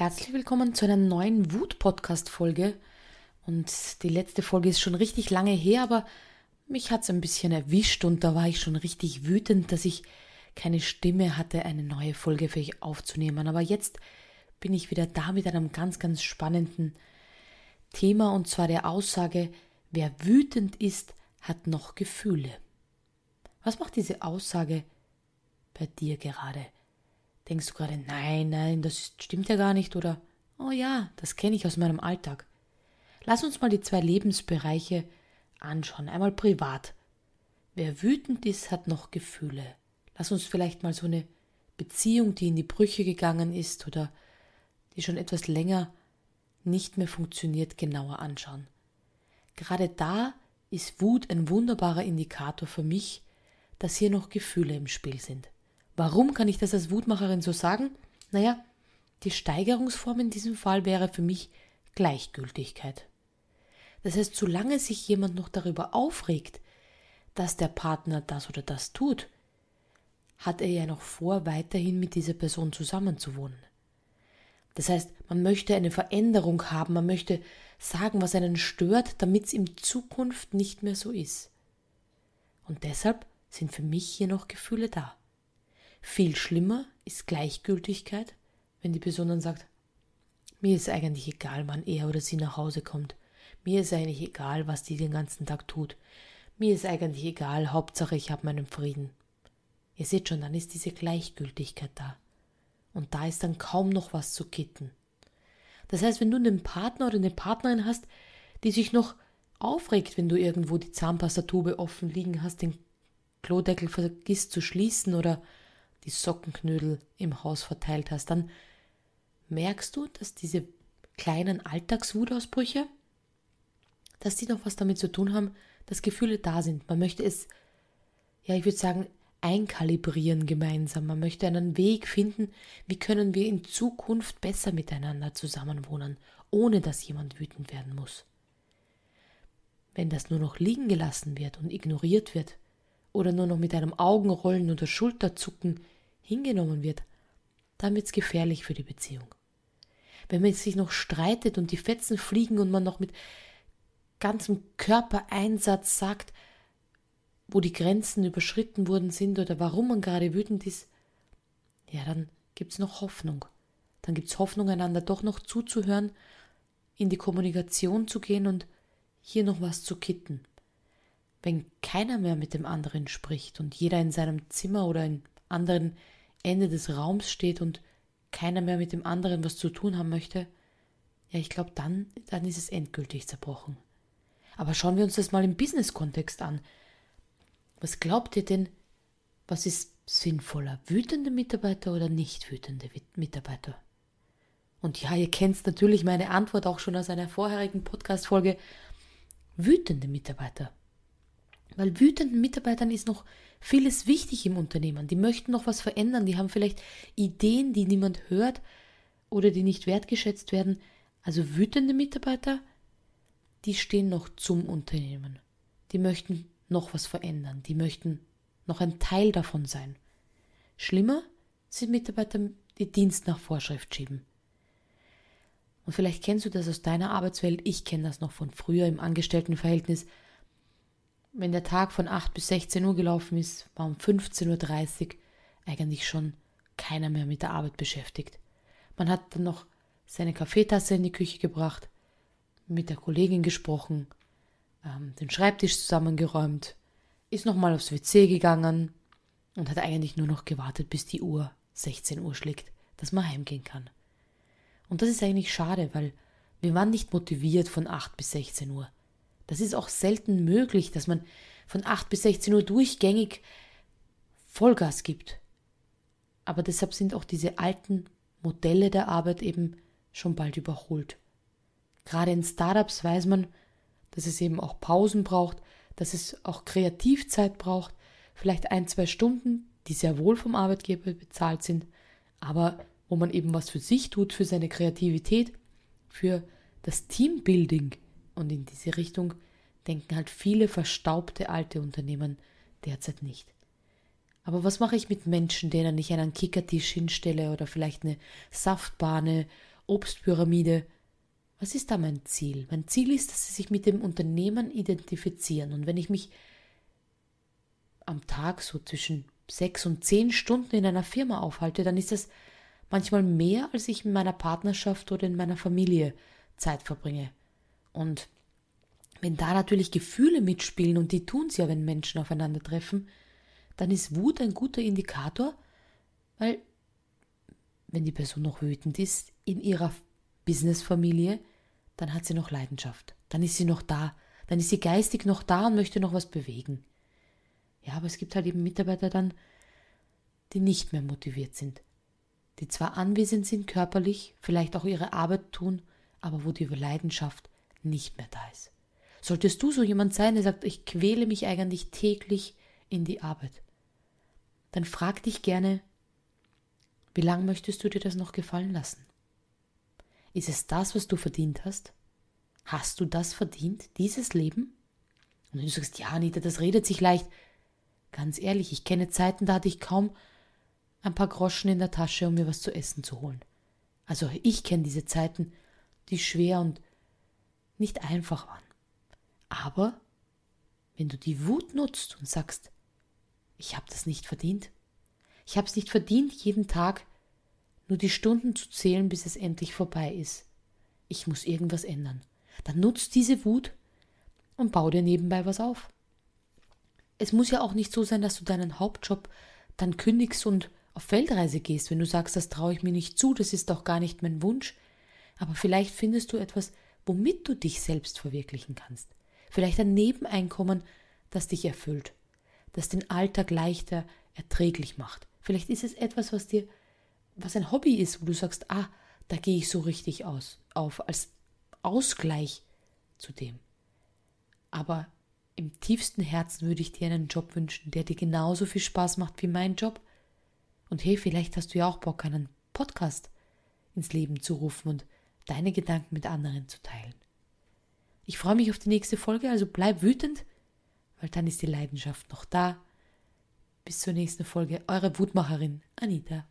Herzlich willkommen zu einer neuen Wut-Podcast-Folge. Und die letzte Folge ist schon richtig lange her, aber mich hat es ein bisschen erwischt und da war ich schon richtig wütend, dass ich keine Stimme hatte, eine neue Folge für euch aufzunehmen. Aber jetzt bin ich wieder da mit einem ganz, ganz spannenden Thema und zwar der Aussage, wer wütend ist, hat noch Gefühle. Was macht diese Aussage bei dir gerade? Denkst du gerade, nein, nein, das stimmt ja gar nicht oder, oh ja, das kenne ich aus meinem Alltag. Lass uns mal die zwei Lebensbereiche anschauen. Einmal privat. Wer wütend ist, hat noch Gefühle. Lass uns vielleicht mal so eine Beziehung, die in die Brüche gegangen ist oder die schon etwas länger nicht mehr funktioniert, genauer anschauen. Gerade da ist Wut ein wunderbarer Indikator für mich, dass hier noch Gefühle im Spiel sind. Warum kann ich das als Wutmacherin so sagen? Naja, die Steigerungsform in diesem Fall wäre für mich Gleichgültigkeit. Das heißt, solange sich jemand noch darüber aufregt, dass der Partner das oder das tut, hat er ja noch vor, weiterhin mit dieser Person zusammenzuwohnen. Das heißt, man möchte eine Veränderung haben, man möchte sagen, was einen stört, damit es in Zukunft nicht mehr so ist. Und deshalb sind für mich hier noch Gefühle da. Viel schlimmer ist Gleichgültigkeit, wenn die Person dann sagt, mir ist eigentlich egal, wann er oder sie nach Hause kommt. Mir ist eigentlich egal, was die den ganzen Tag tut. Mir ist eigentlich egal, Hauptsache ich habe meinen Frieden. Ihr seht schon, dann ist diese Gleichgültigkeit da. Und da ist dann kaum noch was zu kitten. Das heißt, wenn du einen Partner oder eine Partnerin hast, die sich noch aufregt, wenn du irgendwo die Zahnpastatube offen liegen hast, den Klodeckel vergisst zu schließen oder die Sockenknödel im Haus verteilt hast, dann merkst du, dass diese kleinen Alltagswutausbrüche, dass die noch was damit zu tun haben, dass Gefühle da sind. Man möchte es, ja, ich würde sagen, einkalibrieren gemeinsam. Man möchte einen Weg finden, wie können wir in Zukunft besser miteinander zusammenwohnen, ohne dass jemand wütend werden muss. Wenn das nur noch liegen gelassen wird und ignoriert wird, oder nur noch mit einem Augenrollen oder Schulterzucken hingenommen wird, dann wird's gefährlich für die Beziehung. Wenn man sich noch streitet und die Fetzen fliegen und man noch mit ganzem Körpereinsatz sagt, wo die Grenzen überschritten worden sind oder warum man gerade wütend ist, ja, dann gibt's noch Hoffnung. Dann gibt's Hoffnung, einander doch noch zuzuhören, in die Kommunikation zu gehen und hier noch was zu kitten wenn keiner mehr mit dem anderen spricht und jeder in seinem Zimmer oder im anderen Ende des Raums steht und keiner mehr mit dem anderen was zu tun haben möchte, ja, ich glaube, dann, dann ist es endgültig zerbrochen. Aber schauen wir uns das mal im Business-Kontext an. Was glaubt ihr denn, was ist sinnvoller, wütende Mitarbeiter oder nicht wütende Mitarbeiter? Und ja, ihr kennt natürlich meine Antwort auch schon aus einer vorherigen Podcast-Folge. Wütende Mitarbeiter. Weil wütenden Mitarbeitern ist noch vieles wichtig im Unternehmen. Die möchten noch was verändern, die haben vielleicht Ideen, die niemand hört oder die nicht wertgeschätzt werden. Also wütende Mitarbeiter, die stehen noch zum Unternehmen. Die möchten noch was verändern, die möchten noch ein Teil davon sein. Schlimmer sind Mitarbeiter, die Dienst nach Vorschrift schieben. Und vielleicht kennst du das aus deiner Arbeitswelt, ich kenne das noch von früher im Angestelltenverhältnis. Wenn der Tag von 8 bis 16 Uhr gelaufen ist, war um 15.30 Uhr eigentlich schon keiner mehr mit der Arbeit beschäftigt. Man hat dann noch seine Kaffeetasse in die Küche gebracht, mit der Kollegin gesprochen, ähm, den Schreibtisch zusammengeräumt, ist nochmal aufs WC gegangen und hat eigentlich nur noch gewartet, bis die Uhr 16 Uhr schlägt, dass man heimgehen kann. Und das ist eigentlich schade, weil wir waren nicht motiviert von 8 bis 16 Uhr. Das ist auch selten möglich, dass man von 8 bis 16 Uhr durchgängig Vollgas gibt. Aber deshalb sind auch diese alten Modelle der Arbeit eben schon bald überholt. Gerade in Startups weiß man, dass es eben auch Pausen braucht, dass es auch Kreativzeit braucht, vielleicht ein, zwei Stunden, die sehr wohl vom Arbeitgeber bezahlt sind, aber wo man eben was für sich tut, für seine Kreativität, für das Teambuilding, und in diese Richtung denken halt viele verstaubte alte Unternehmen derzeit nicht. Aber was mache ich mit Menschen, denen ich einen Kickertisch hinstelle oder vielleicht eine Saftbahne Obstpyramide. Was ist da mein Ziel? Mein Ziel ist, dass sie sich mit dem Unternehmen identifizieren. Und wenn ich mich am Tag so zwischen sechs und zehn Stunden in einer Firma aufhalte, dann ist das manchmal mehr, als ich in meiner Partnerschaft oder in meiner Familie Zeit verbringe. Und wenn da natürlich Gefühle mitspielen, und die tun es ja, wenn Menschen aufeinandertreffen, dann ist Wut ein guter Indikator, weil wenn die Person noch wütend ist in ihrer Businessfamilie, dann hat sie noch Leidenschaft, dann ist sie noch da, dann ist sie geistig noch da und möchte noch was bewegen. Ja, aber es gibt halt eben Mitarbeiter dann, die nicht mehr motiviert sind, die zwar anwesend sind körperlich, vielleicht auch ihre Arbeit tun, aber wo die Leidenschaft nicht mehr da ist. Solltest du so jemand sein, der sagt, ich quäle mich eigentlich täglich in die Arbeit, dann frag dich gerne, wie lange möchtest du dir das noch gefallen lassen? Ist es das, was du verdient hast? Hast du das verdient, dieses Leben? Und wenn du sagst, ja, Anita, das redet sich leicht. Ganz ehrlich, ich kenne Zeiten, da hatte ich kaum ein paar Groschen in der Tasche, um mir was zu essen zu holen. Also ich kenne diese Zeiten, die schwer und nicht einfach waren. Aber wenn du die Wut nutzt und sagst, ich habe das nicht verdient, ich habe es nicht verdient, jeden Tag nur die Stunden zu zählen, bis es endlich vorbei ist. Ich muss irgendwas ändern. Dann nutzt diese Wut und bau dir nebenbei was auf. Es muss ja auch nicht so sein, dass du deinen Hauptjob dann kündigst und auf Feldreise gehst, wenn du sagst, das traue ich mir nicht zu, das ist doch gar nicht mein Wunsch. Aber vielleicht findest du etwas, womit du dich selbst verwirklichen kannst. Vielleicht ein Nebeneinkommen, das dich erfüllt, das den Alltag leichter erträglich macht. Vielleicht ist es etwas, was dir, was ein Hobby ist, wo du sagst, ah, da gehe ich so richtig aus, auf, als Ausgleich zu dem. Aber im tiefsten Herzen würde ich dir einen Job wünschen, der dir genauso viel Spaß macht wie mein Job und hey, vielleicht hast du ja auch Bock, einen Podcast ins Leben zu rufen und deine Gedanken mit anderen zu teilen. Ich freue mich auf die nächste Folge, also bleib wütend, weil dann ist die Leidenschaft noch da. Bis zur nächsten Folge, eure Wutmacherin Anita.